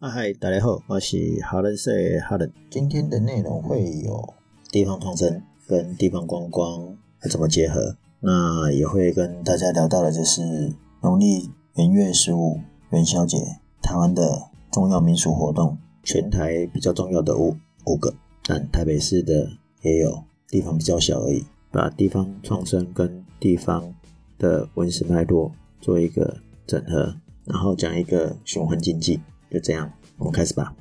啊嗨，大家好，我是哈伦社哈伦。今天的内容会有地方创生跟地方观光怎么结合，那也会跟大家聊到的就是农历元月十五元宵节，台湾的重要民俗活动，全台比较重要的五五个，但台北市的也有，地方比较小而已。把地方创生跟地方的文史脉络做一个整合，然后讲一个循环经济。就这样，我们开始吧。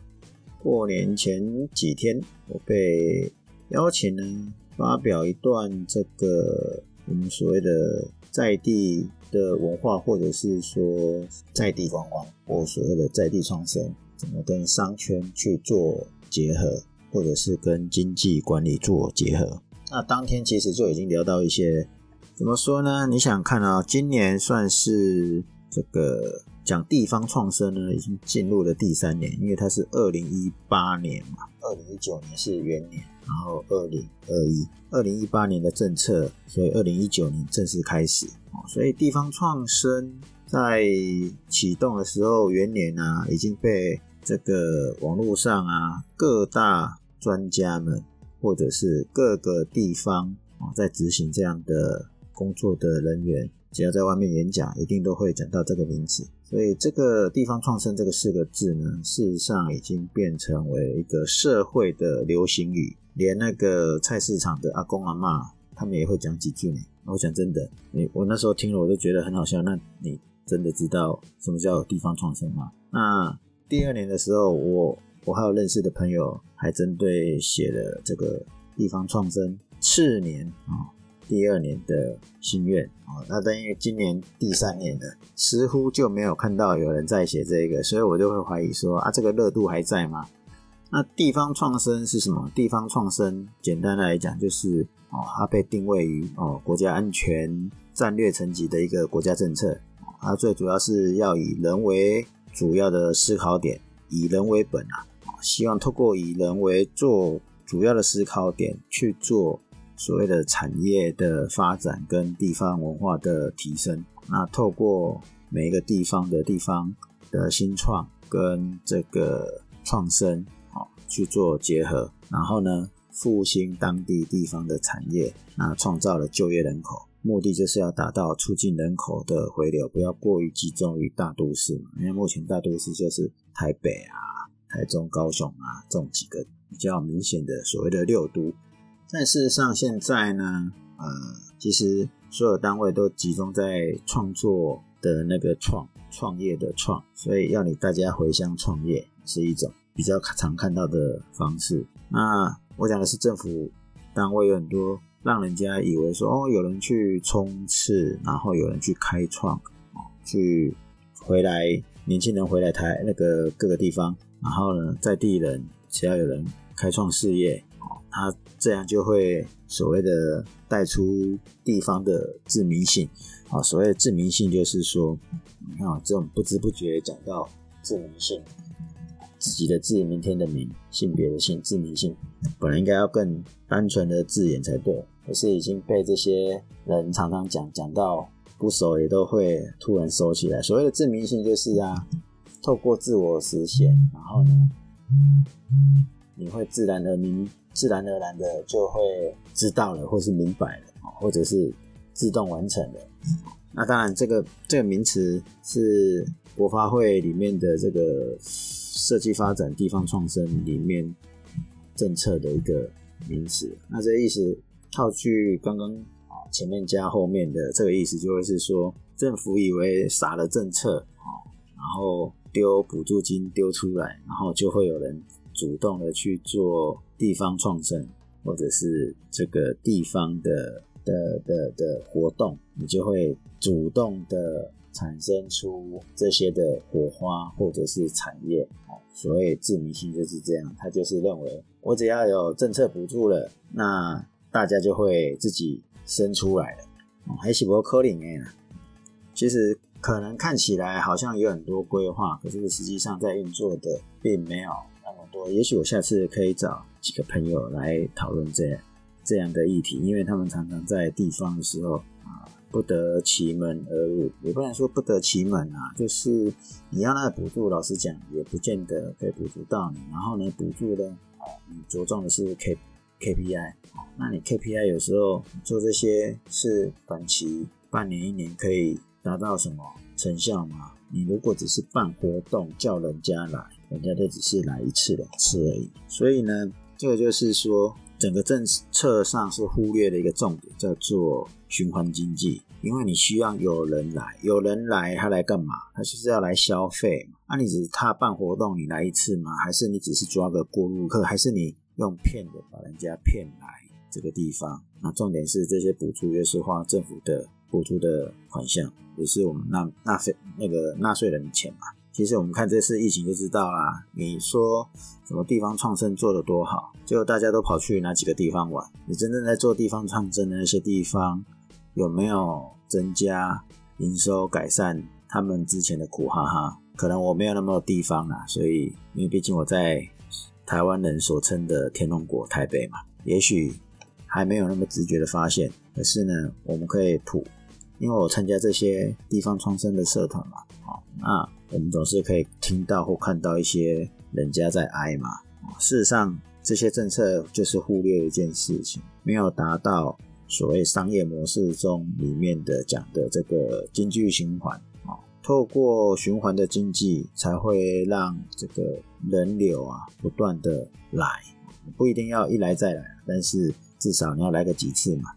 过年前几天，我被邀请呢，发表一段这个我们所谓的在地的文化，或者是说在地观光，或所谓的在地创生，怎么跟商圈去做结合，或者是跟经济管理做结合。那当天其实就已经聊到一些，怎么说呢？你想看啊，今年算是这个。讲地方创生呢，已经进入了第三年，因为它是二零一八年嘛，二零一九年是元年，然后二零二一，二零一八年的政策，所以二零一九年正式开始。所以地方创生在启动的时候，元年啊，已经被这个网络上啊各大专家们，或者是各个地方啊在执行这样的工作的人员，只要在外面演讲，一定都会讲到这个名词。所以这个地方创生这个四个字呢，事实上已经变成为一个社会的流行语，连那个菜市场的阿公阿妈，他们也会讲几句呢。我讲真的，你我那时候听了我都觉得很好笑。那你真的知道什么叫地方创生吗？那第二年的时候，我我还有认识的朋友，还针对写了这个地方创生次年啊。第二年的心愿啊，那但因为今年第三年了，似乎就没有看到有人在写这个，所以我就会怀疑说啊，这个热度还在吗？那地方创生是什么？地方创生简单来讲就是哦，它被定位于哦国家安全战略层级的一个国家政策，它最主要是要以人为主要的思考点，以人为本啊，希望透过以人为做主要的思考点去做。所谓的产业的发展跟地方文化的提升，那透过每一个地方的地方的新创跟这个创生，哦去做结合，然后呢复兴当地地方的产业，那创造了就业人口，目的就是要达到促进人口的回流，不要过于集中于大都市嘛，因为目前大都市就是台北啊、台中、高雄啊这种几个比较明显的所谓的六都。但事实上，现在呢，呃，其实所有单位都集中在创作的那个创创业的创，所以要你大家回乡创业是一种比较常看到的方式。那我讲的是政府单位有很多让人家以为说，哦，有人去冲刺，然后有人去开创，去回来年轻人回来台那个各个地方，然后呢，在地人只要有人开创事业。他这样就会所谓的带出地方的自民性啊，所谓的自民性就是说，你看这种不知不觉讲到自民性，自己的自，明天的明，性别的性，自民性，本来应该要更单纯的字眼才对，可是已经被这些人常常讲讲到不熟也都会突然收起来。所谓的自民性就是啊，透过自我实现，然后呢，你会自然而明。自然而然的就会知道了，或是明白了，或者是自动完成了。那当然，这个这个名词是国发会里面的这个设计发展地方创生里面政策的一个名词。那这个意思套句刚刚啊前面加后面的这个意思，就会是说政府以为撒了政策然后丢补助金丢出来，然后就会有人主动的去做。地方创生，或者是这个地方的的的的活动，你就会主动的产生出这些的火花，或者是产业。所谓自明性就是这样，他就是认为我只要有政策补助了，那大家就会自己生出来了。还是不科林诶，其实可能看起来好像有很多规划，可是实际上在运作的并没有。多，也许我下次可以找几个朋友来讨论这样这样的议题，因为他们常常在地方的时候啊，不得其门而入，也不能说不得其门啊，就是你要那个补助，老实讲也不见得可以补助到你。然后呢，补助呢啊，你着重的是 K K P I，那你 K P I 有时候做这些是短期，半年一年可以达到什么成效吗？你如果只是办活动叫人家来，人家都只是来一次两次而已。所以呢，这个就是说。整个政策上是忽略的一个重点，叫做循环经济。因为你需要有人来，有人来，他来干嘛？他就是要来消费嘛。那你只是他办活动，你来一次吗？还是你只是抓个过路客？还是你用骗的把人家骗来这个地方？那重点是这些补助又是花政府的补助的款项，也是我们纳纳税那个纳税人的钱嘛。其实我们看这次疫情就知道啦。你说什么地方创生做得多好，结果大家都跑去哪几个地方玩？你真正在做地方创生的那些地方，有没有增加营收、改善他们之前的苦？哈哈，可能我没有那么多地方啦，所以因为毕竟我在台湾人所称的天龙国台北嘛，也许还没有那么直觉的发现。可是呢，我们可以普，因为我参加这些地方创生的社团嘛，好，那。我们总是可以听到或看到一些人家在哀嘛。事实上，这些政策就是忽略一件事情，没有达到所谓商业模式中里面的讲的这个经济循环啊。透过循环的经济，才会让这个人流啊不断的来，不一定要一来再来，但是至少你要来个几次嘛。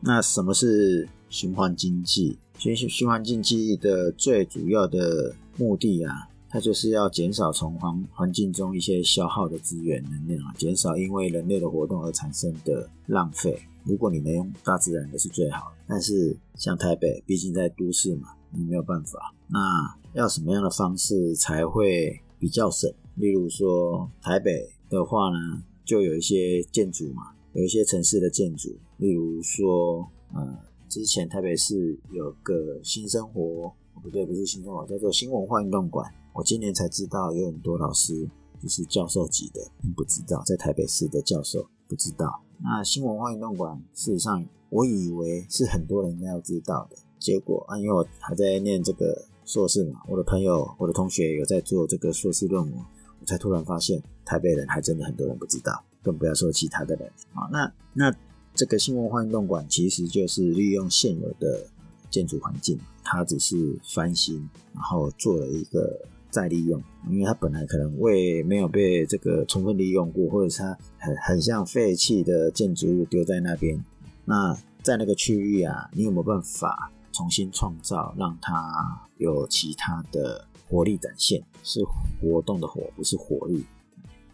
那什么是循环经济？循循环经济的最主要的目的啊，它就是要减少从环环境中一些消耗的资源能量啊，减少因为人类的活动而产生的浪费。如果你能用大自然的是最好，但是像台北，毕竟在都市嘛，你没有办法。那要什么样的方式才会比较省？例如说台北的话呢，就有一些建筑嘛，有一些城市的建筑，例如说呃。之前台北市有个新生活，不对，不是新生活，叫做新文化运动馆。我今年才知道，有很多老师就是教授级的，不知道在台北市的教授不知道。那新文化运动馆，事实上我以为是很多人应该要知道的，结果啊，因为我还在念这个硕士嘛，我的朋友、我的同学有在做这个硕士论文，我才突然发现，台北人还真的很多人不知道，更不要说其他的人啊。那那。这个新文化运动馆其实就是利用现有的建筑环境，它只是翻新，然后做了一个再利用。因为它本来可能未没有被这个充分利用过，或者是它很很像废弃的建筑物丢在那边。那在那个区域啊，你有没有办法重新创造，让它有其他的活力展现？是活动的活，不是活力。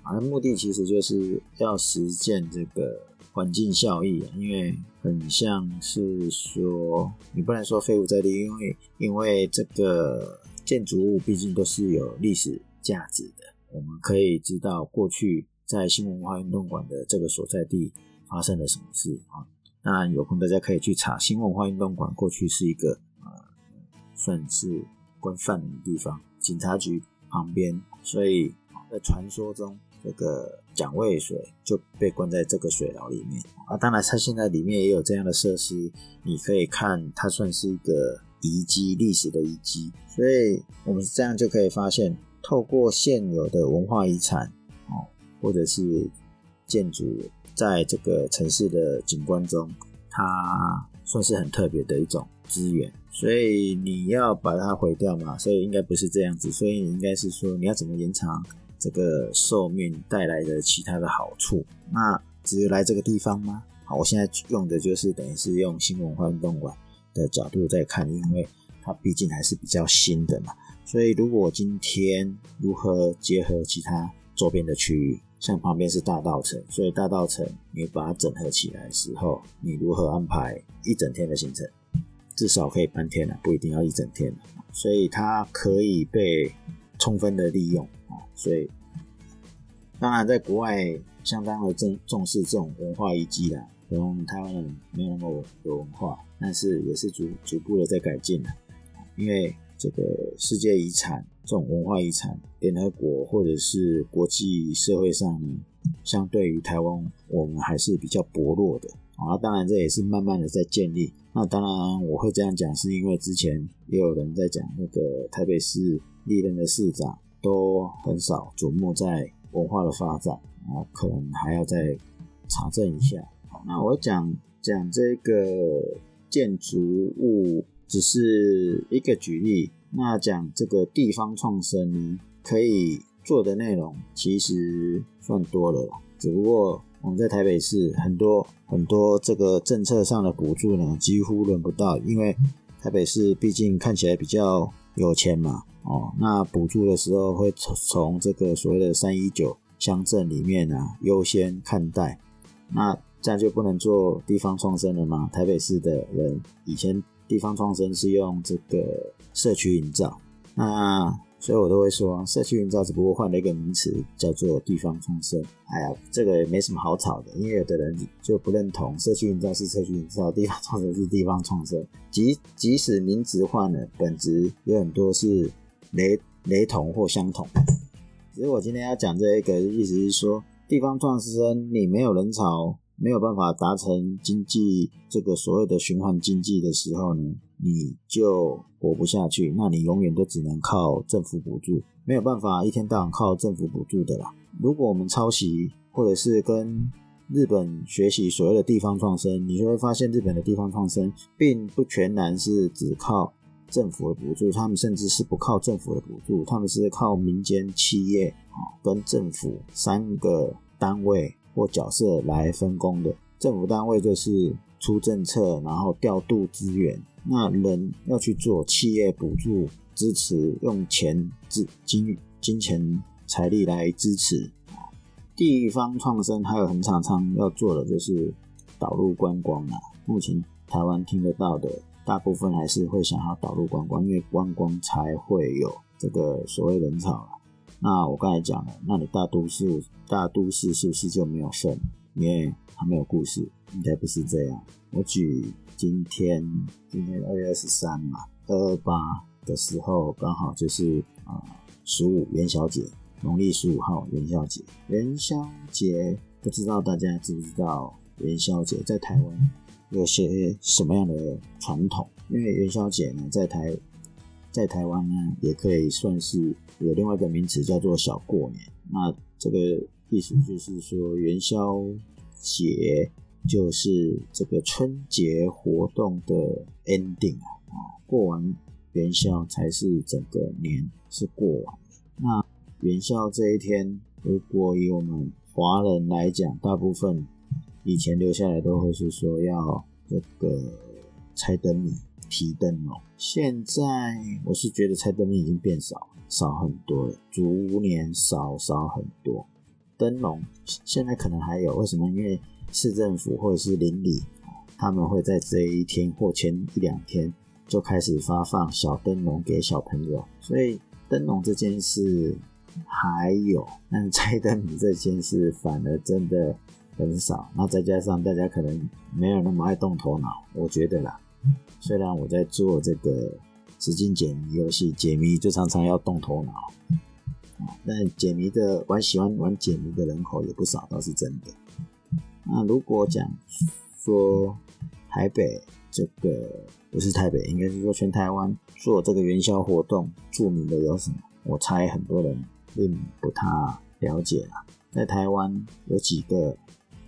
而目的其实就是要实践这个。环境效益啊，因为很像是说，你不能说废物在地，因为因为这个建筑物毕竟都是有历史价值的。我们可以知道过去在新文化运动馆的这个所在地发生了什么事啊。当然有空大家可以去查，新文化运动馆过去是一个呃算是关犯人的地方，警察局旁边，所以在传说中。这个蒋渭水就被关在这个水牢里面啊，当然它现在里面也有这样的设施，你可以看它算是一个遗迹，历史的遗迹，所以我们这样就可以发现，透过现有的文化遗产哦，或者是建筑，在这个城市的景观中，它算是很特别的一种资源，所以你要把它毁掉嘛，所以应该不是这样子，所以你应该是说你要怎么延长？这个寿命带来的其他的好处，那只有来这个地方吗？好，我现在用的就是等于是用新文化运动馆的角度在看，因为它毕竟还是比较新的嘛。所以如果今天如何结合其他周边的区域，像旁边是大道城，所以大道城你把它整合起来的时候，你如何安排一整天的行程？至少可以半天了，不一定要一整天。所以它可以被充分的利用。啊所以，当然，在国外相当的重重视这种文化遗迹啦。可能台湾人没有那么有文化，但是也是逐逐步的在改进的。因为这个世界遗产这种文化遗产，联合国或者是国际社会上呢，相对于台湾，我们还是比较薄弱的啊，当然这也是慢慢的在建立。那当然我会这样讲，是因为之前也有人在讲，那个台北市历任的市长都很少瞩目在文化的发展啊，可能还要再查证一下。好，那我讲讲这个建筑物只是一个举例，那讲这个地方创生，可以做的内容其实算多了，只不过。我们在台北市很多很多这个政策上的补助呢，几乎轮不到，因为台北市毕竟看起来比较有钱嘛，哦，那补助的时候会从从这个所谓的三一九乡镇里面啊优先看待，那这样就不能做地方创生了吗？台北市的人以前地方创生是用这个社区营造，那。所以我都会说，社区营造只不过换了一个名词，叫做地方创生。哎呀，这个也没什么好吵的，因为有的人就不认同社区营造是社区营造，地方创生是地方创生。即即使名词换了，本质有很多是雷雷同或相同。只是我今天要讲这一个意思是说，地方创生你没有人潮，没有办法达成经济这个所谓的循环经济的时候呢？你就活不下去，那你永远都只能靠政府补助，没有办法一天到晚靠政府补助的啦。如果我们抄袭或者是跟日本学习所谓的地方创生，你就会发现日本的地方创生并不全然是只靠政府的补助，他们甚至是不靠政府的补助，他们是靠民间企业啊跟政府三个单位或角色来分工的。政府单位就是出政策，然后调度资源。那人要去做企业补助支持，用钱资金金钱财力来支持地方创生，还有很常常要做的就是导入观光啊。目前台湾听得到的大部分还是会想要导入观光，因为观光才会有这个所谓人潮啊。那我刚才讲了，那你大都市大都市是不是就没有份？因为它没有故事，应该不是这样。我举。今天今天二月二十三嘛，二二八的时候刚好就是啊十五元宵节，农历十五号元宵节。元宵节不知道大家知不知道元宵节在台湾有些什么样的传统？因为元宵节呢，在台在台湾呢，也可以算是有另外一个名词叫做小过年。那这个意思就是说元宵节。就是这个春节活动的 ending 啊，啊，过完元宵才是整个年是过完。那元宵这一天，如果以我们华人来讲，大部分以前留下来都会是说要这个猜灯谜、提灯笼。现在我是觉得猜灯谜已经变少，少很多了，逐年少少很多。灯笼现在可能还有，为什么？因为市政府或者是邻里，他们会在这一天或前一两天就开始发放小灯笼给小朋友，所以灯笼这件事还有，但猜灯谜这件事反而真的很少。那再加上大家可能没有那么爱动头脑，我觉得啦，虽然我在做这个纸巾解谜游戏，解谜就常常要动头脑，但解谜的玩喜欢玩解谜的人口也不少，倒是真的。那如果讲说台北这个不是台北，应该是说全台湾做这个元宵活动著名的有什么？我猜很多人并不太了解啊。在台湾有几个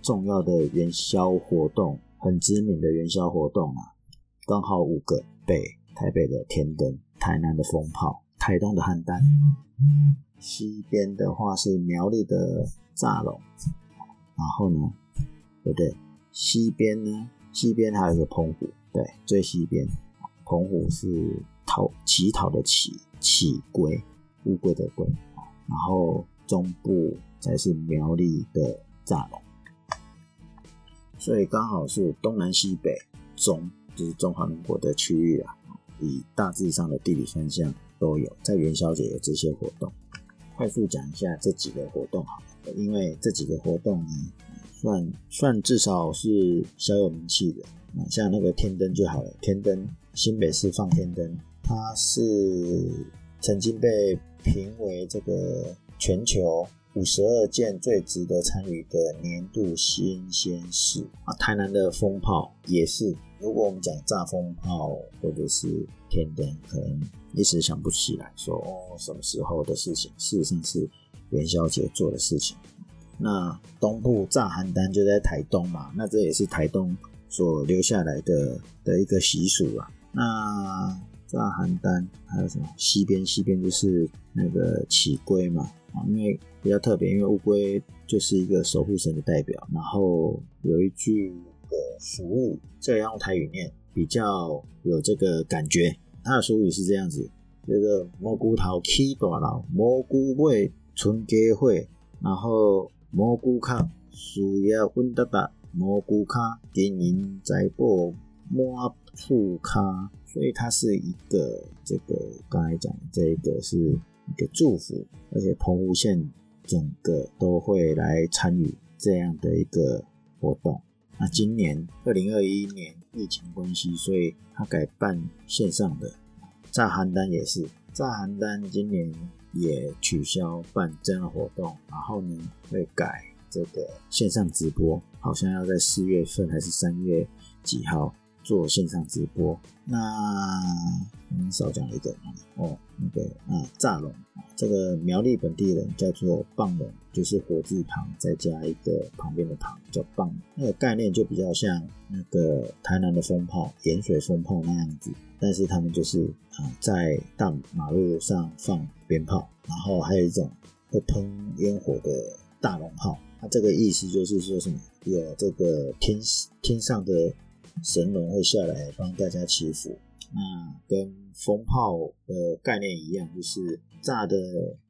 重要的元宵活动，很知名的元宵活动啊，刚好五个：北台北的天灯，台南的风炮，台东的汉丹，西边的话是苗栗的炸龙，然后呢？对不对？西边呢？西边还有一个澎湖，对，最西边，澎湖是讨乞讨的乞，乞龟，乌龟的龟。然后中部才是苗栗的炸龙，所以刚好是东南西北中，就是中华民国的区域啊。以大致上的地理方向都有，在元宵节有这些活动。快速讲一下这几个活动好了，因为这几个活动呢。算算至少是小有名气的，像那个天灯就好了。天灯，新北市放天灯，它是曾经被评为这个全球五十二件最值得参与的年度新鲜事啊。台南的风炮也是，如果我们讲炸风炮或者是天灯，可能一时想不起来说哦什么时候的事情，事实上是元宵节做的事情。那东部炸邯郸就在台东嘛，那这也是台东所留下来的的一个习俗啊。那炸邯郸还有什么？西边西边就是那个起龟嘛啊，因为比较特别，因为乌龟就是一个守护神的代表。然后有一句的俗语，这个要用台语念，比较有这个感觉。它的俗语是这样子：这个蘑菇头起大佬，蘑菇尾春家伙，然后蘑菇卡需要稳得达，蘑菇卡经营在播满富卡。所以它是一个这个刚才讲这个是一个祝福，而且澎湖县整个都会来参与这样的一个活动。那今年二零二一年疫情关系，所以他改办线上的。炸邯郸也是，炸邯郸今年也取消办这样的活动，然后呢会改这个线上直播，好像要在四月份还是三月几号。做线上直播，那我们少讲一个哦，那个啊炸龙，这个苗栗本地人叫做棒龙，就是火字旁再加一个旁边的旁叫棒，那个概念就比较像那个台南的风炮、盐水风炮那样子，但是他们就是啊在大马路上放鞭炮，然后还有一种会喷烟火的大龙炮，它这个意思就是说什么？有这个天天上的。神龙会下来帮大家祈福，那跟风炮的概念一样，就是炸的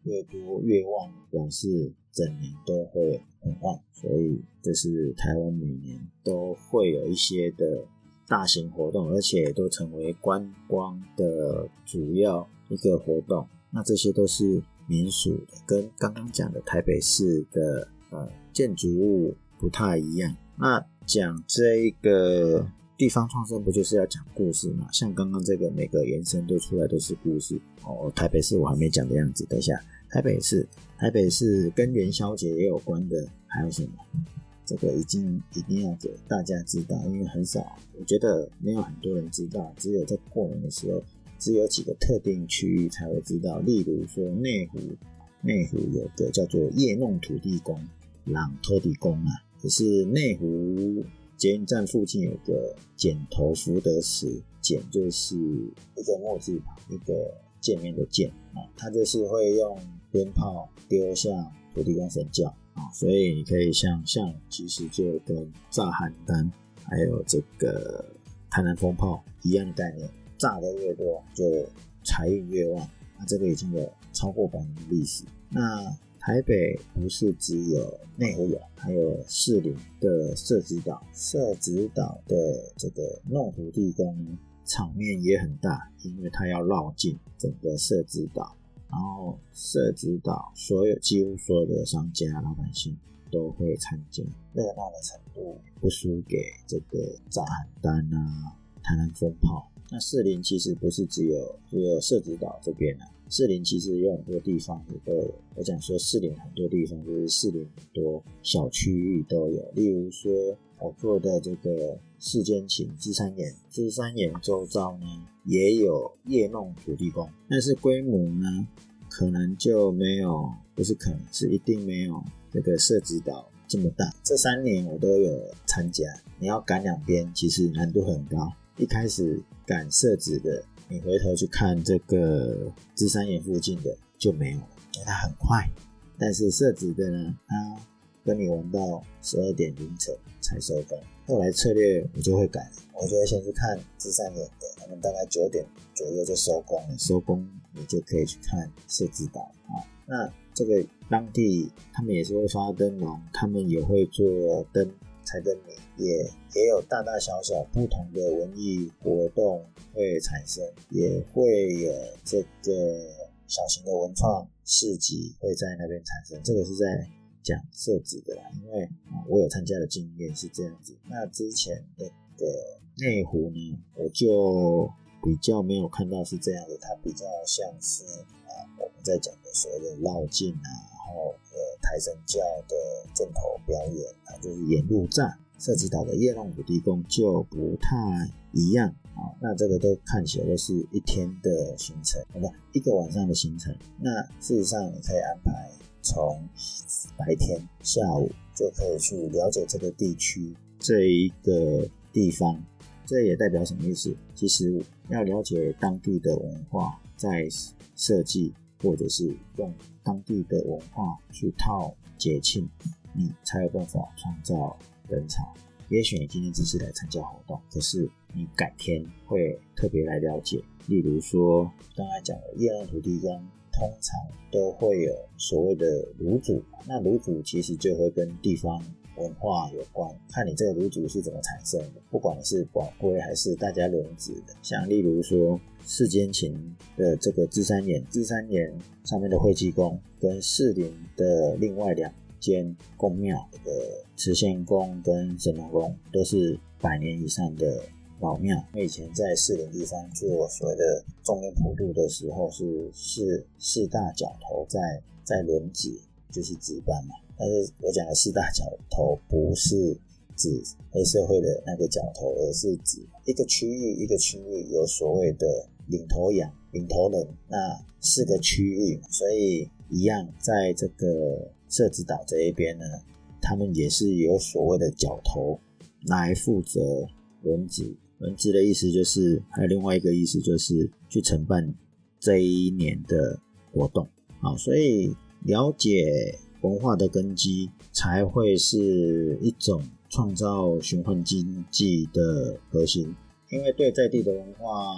越多越旺，表示整年都会很旺。所以这是台湾每年都会有一些的大型活动，而且都成为观光的主要一个活动。那这些都是民俗的，跟刚刚讲的台北市的呃建筑物不太一样。那讲这个地方创生不就是要讲故事吗？像刚刚这个每个延伸都出来都是故事哦。台北市我还没讲的样子，等一下台北市，台北市跟元宵节也有关的，还有什么？这个已经一定要给大家知道，因为很少，我觉得没有很多人知道，只有在过年的时候，只有几个特定区域才会知道。例如说内湖，内湖有个叫做夜弄土地公、朗托地公啊。可是内湖捷运站附近有个剪头福德祠，剪就是一个墨字旁，一个见面的见啊，他就是会用鞭炮丢向土地公神教啊，所以你可以想象，其实就跟炸邯郸还有这个台南风炮一样的概念，炸的越多就财运越旺，那这个已经有超过百年的历史，那。台北不是只有内湖有，还有士林的社子岛，社子岛的这个弄湖地宫场面也很大，因为它要绕进整个社子岛，然后社子岛所有几乎所有的商家老百姓都会参加，热闹的程度不输给这个炸邯郸啊、台南风炮。那士林其实不是只有只有社子岛这边啊。士林其实有很多地方也都有，我讲说士林很多地方就是士林很多小区域都有，例如说我做的这个世间情芝山岩，芝山岩周遭呢也有夜弄土地公，但是规模呢可能就没有，不是可能是一定没有这个社子岛这么大。这三年我都有参加，你要赶两边其实难度很高，一开始赶社子的。你回头去看这个芝山岩附近的就没有了，因为它很快。但是设置的呢，它跟你玩到十二点凌晨才收工。后来策略我就会改，我就会先去看芝山岩的，他们大概九点左右就收工了，收工你就可以去看设置岛啊。那这个当地他们也是会发灯笼，他们也会做灯。彩灯谜也也有大大小小不同的文艺活动会产生，也会有这个小型的文创市集会在那边产生。这个是在讲设置的啦，因为我有参加的经验是这样子。那之前那个内湖呢，我就比较没有看到是这样的，它比较像是啊我们在讲的所谓的绕境啊，然后台神教的正头表演，啊，就是演入站。设置岛的夜弄土地公就不太一样啊，那这个都看起来都是一天的行程，好吧，一个晚上的行程。那事实上你可以安排从白天下午就可以去了解这个地区这一个地方，这也代表什么意思？其实要了解当地的文化，在设计或者是用当地的文化去套节庆，你才有办法创造。人潮，也许你今天只是来参加活动，可是你改天会特别来了解。例如说，刚才讲的夜郎土地公，通常都会有所谓的炉主，那炉主其实就会跟地方文化有关，看你这个炉主是怎么产生的，不管是宝辉还是大家轮值的。像例如说世间情的这个芝山岩，芝山岩上面的惠济宫，跟士林的另外两。间宫庙，的慈仙宫跟神农宫都是百年以上的老庙。我以前在四林地方做所谓的中原普渡的时候，是四四大角头在在轮值，就是值班嘛。但是我讲的四大角头不是指黑社会的那个角头，而是指一个区域一个区域有所谓的领头羊、领头人，那四个区域，所以一样在这个。社子岛这一边呢，他们也是有所谓的角头来负责轮值。轮值的意思就是，还有另外一个意思就是去承办这一年的活动。好，所以了解文化的根基，才会是一种创造循环经济的核心。因为对在地的文化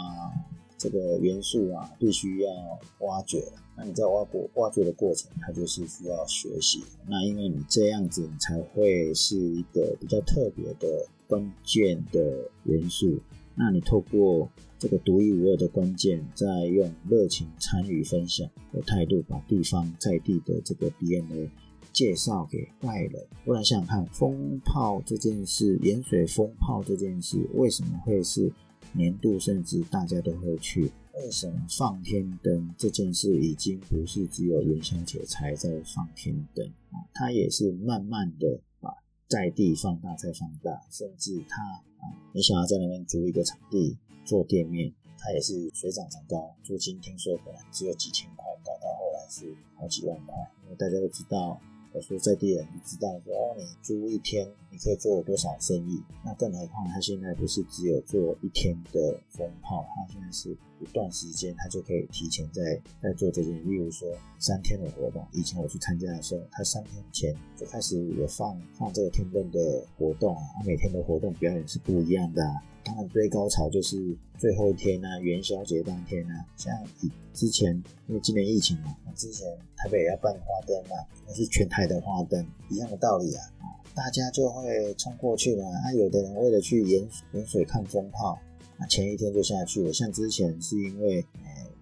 这个元素啊，必须要挖掘。那你在挖掘挖掘的过程，它就是需要学习。那因为你这样子，你才会是一个比较特别的关键的元素。那你透过这个独一无二的关键，在用热情参与分享的态度，把地方在地的这个 DNA 介绍给外人。我来想想看，风炮这件事，盐水风炮这件事，为什么会是年度，甚至大家都会去？为什么放天灯这件事已经不是只有元宵节才在放天灯啊？它也是慢慢的把在地放大再放大，甚至它啊，你想要在那边租一个场地做店面，它也是水涨船高，租金听说本来只有几千块，搞到后来是好几万块，因为大家都知道。我说在地人，知道说哦，你租一天你可以做多少生意？那更何况他现在不是只有做一天的风炮，他现在是一段时间，他就可以提前在在做这件。例如说三天的活动，以前我去参加的时候，他三天前就开始有放放这个天灯的活动啊，他每天的活动表演是不一样的。当然最高潮就是最后一天呢，元宵节当天呢，像之前因为今年疫情嘛，之前台北也要办花灯嘛，那是全台的花灯，一样的道理啊，大家就会冲过去嘛。啊，有的人为了去盐盐水看风炮，那前一天就下去了。像之前是因为，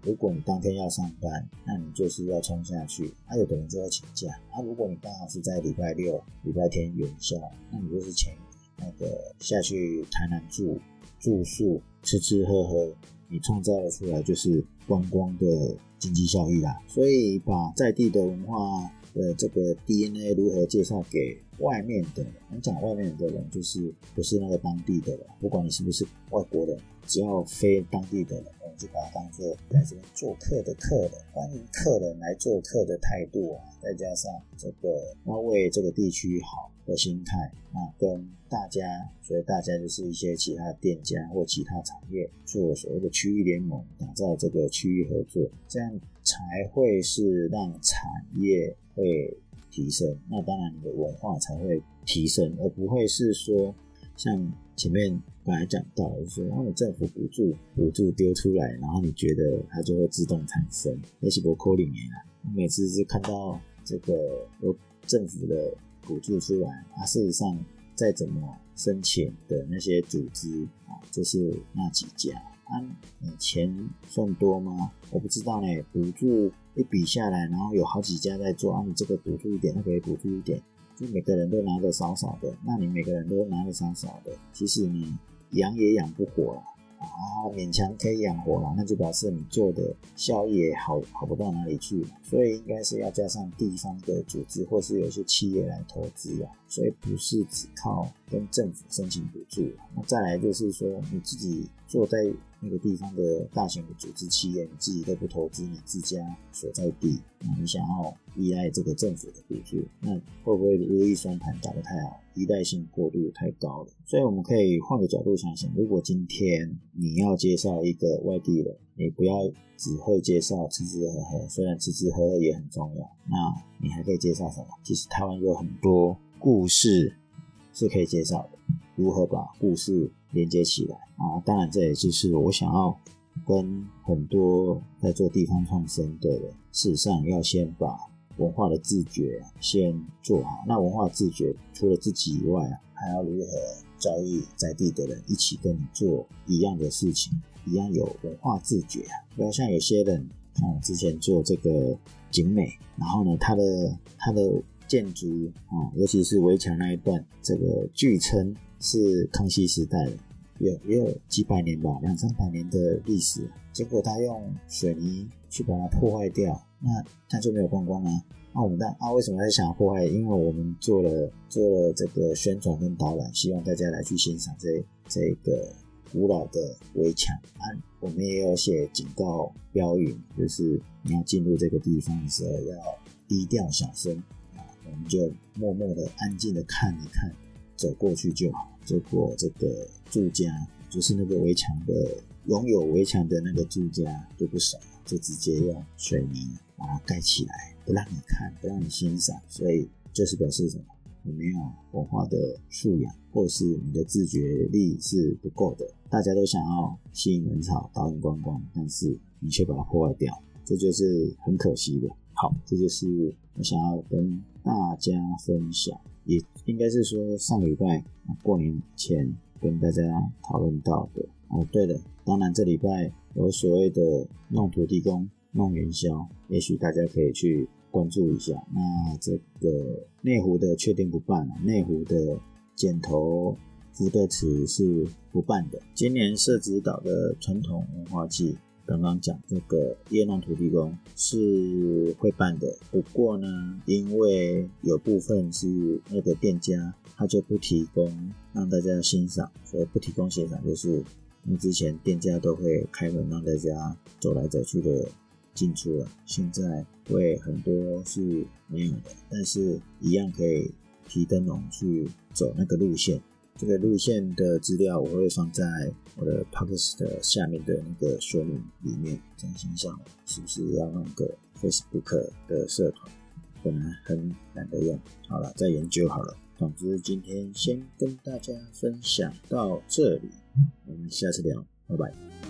如果你当天要上班，那你就是要冲下去。啊，有的人就要请假。啊，如果你刚好是在礼拜六、礼拜天元宵，那你就是前那个下去台南住。住宿、吃吃喝喝，你创造出来就是观光的经济效益啦。所以把在地的文化的这个 DNA 如何介绍给外面的，我讲外面的人就是不是那个当地的人，不管你是不是外国人，只要非当地的人，就把它当做来这边做客的客人，欢迎客人来做客的态度啊，再加上这个要为这个地区好。的心态啊，跟大家，所以大家就是一些其他店家或其他产业做所谓的区域联盟，打造这个区域合作，这样才会是让产业会提升。那当然，你的文化才会提升，而不会是说像前面刚才讲到，就是说，你政府补助补助丢出来，然后你觉得它就会自动产生，那是不扣里面啊。每次是看到这个有政府的。补助出来，啊，事实上再怎么申请的那些组织啊，就是那几家，啊，你钱算多吗？我不知道呢。补助一笔下来，然后有好几家在做，啊，你这个补助一点，那个也补助一点，就每个人都拿的少少的，那你每个人都拿的少少的，其实你养也养不活了。啊，勉强可以养活了，那就表示你做的效益也好好不到哪里去。所以应该是要加上地方的组织或是有些企业来投资啊，所以不是只靠跟政府申请补助。那再来就是说你自己坐在那个地方的大型的组织企业，你自己都不投资你自家所在地，那你想要依赖这个政府的补助，那会不会如意算盘打得太好？依赖性过度太高了，所以我们可以换个角度想想，如果今天你要介绍一个外地人，你不要只会介绍吃吃喝喝，虽然吃吃喝喝也很重要，那你还可以介绍什么？其实台湾有很多故事是可以介绍的，如何把故事连接起来啊？当然，这也就是我想要跟很多在做地方创生的人，事实上要先把。文化的自觉先做好。那文化自觉除了自己以外啊，还要如何教育在地的人一起跟你做一样的事情，一样有文化自觉啊。不要像有些人，啊，之前做这个景美，然后呢，他的他的建筑啊，尤其是围墙那一段，这个据称是康熙时代的，有也有几百年吧，两三百年的历史。结果他用水泥去把它破坏掉。那他就没有观光啊？那我们但啊，为什么他想要破坏？因为我们做了做了这个宣传跟导览，希望大家来去欣赏这这个古老的围墙啊。我们也有写警告标语，就是你要进入这个地方的时候要低调小声。我们就默默的安静的看一看，走过去就好。结果这个住家就是那个围墙的拥有围墙的那个住家就不少，就直接用水泥。把它盖起来，不让你看，不让你欣赏，所以就是表示什么？你没有文化的素养，或是你的自觉力是不够的。大家都想要吸引人潮、导引观光，但是你却把它破坏掉，这就是很可惜的。好，这就是我想要跟大家分享，也应该是说上礼拜过年前跟大家讨论到的。哦，对了，当然这礼拜有所谓的弄土地公。弄元宵，也许大家可以去关注一下。那这个内湖的确定不办了，内湖的剪头福德祠是不办的。今年社子岛的传统文化祭，刚刚讲这个夜弄土地公是会办的，不过呢，因为有部分是那个店家他就不提供让大家欣赏，所以不提供欣赏，就是那之前店家都会开门让大家走来走去的。进出了，现在会很多是没有的，但是一样可以提灯笼去走那个路线。这个路线的资料我会放在我的 podcast 下面的那个说明里面。真心想是不是要弄个 Facebook 的社团？本来很懒得用，好了，再研究好了。总之今天先跟大家分享到这里，我们下次聊，拜拜。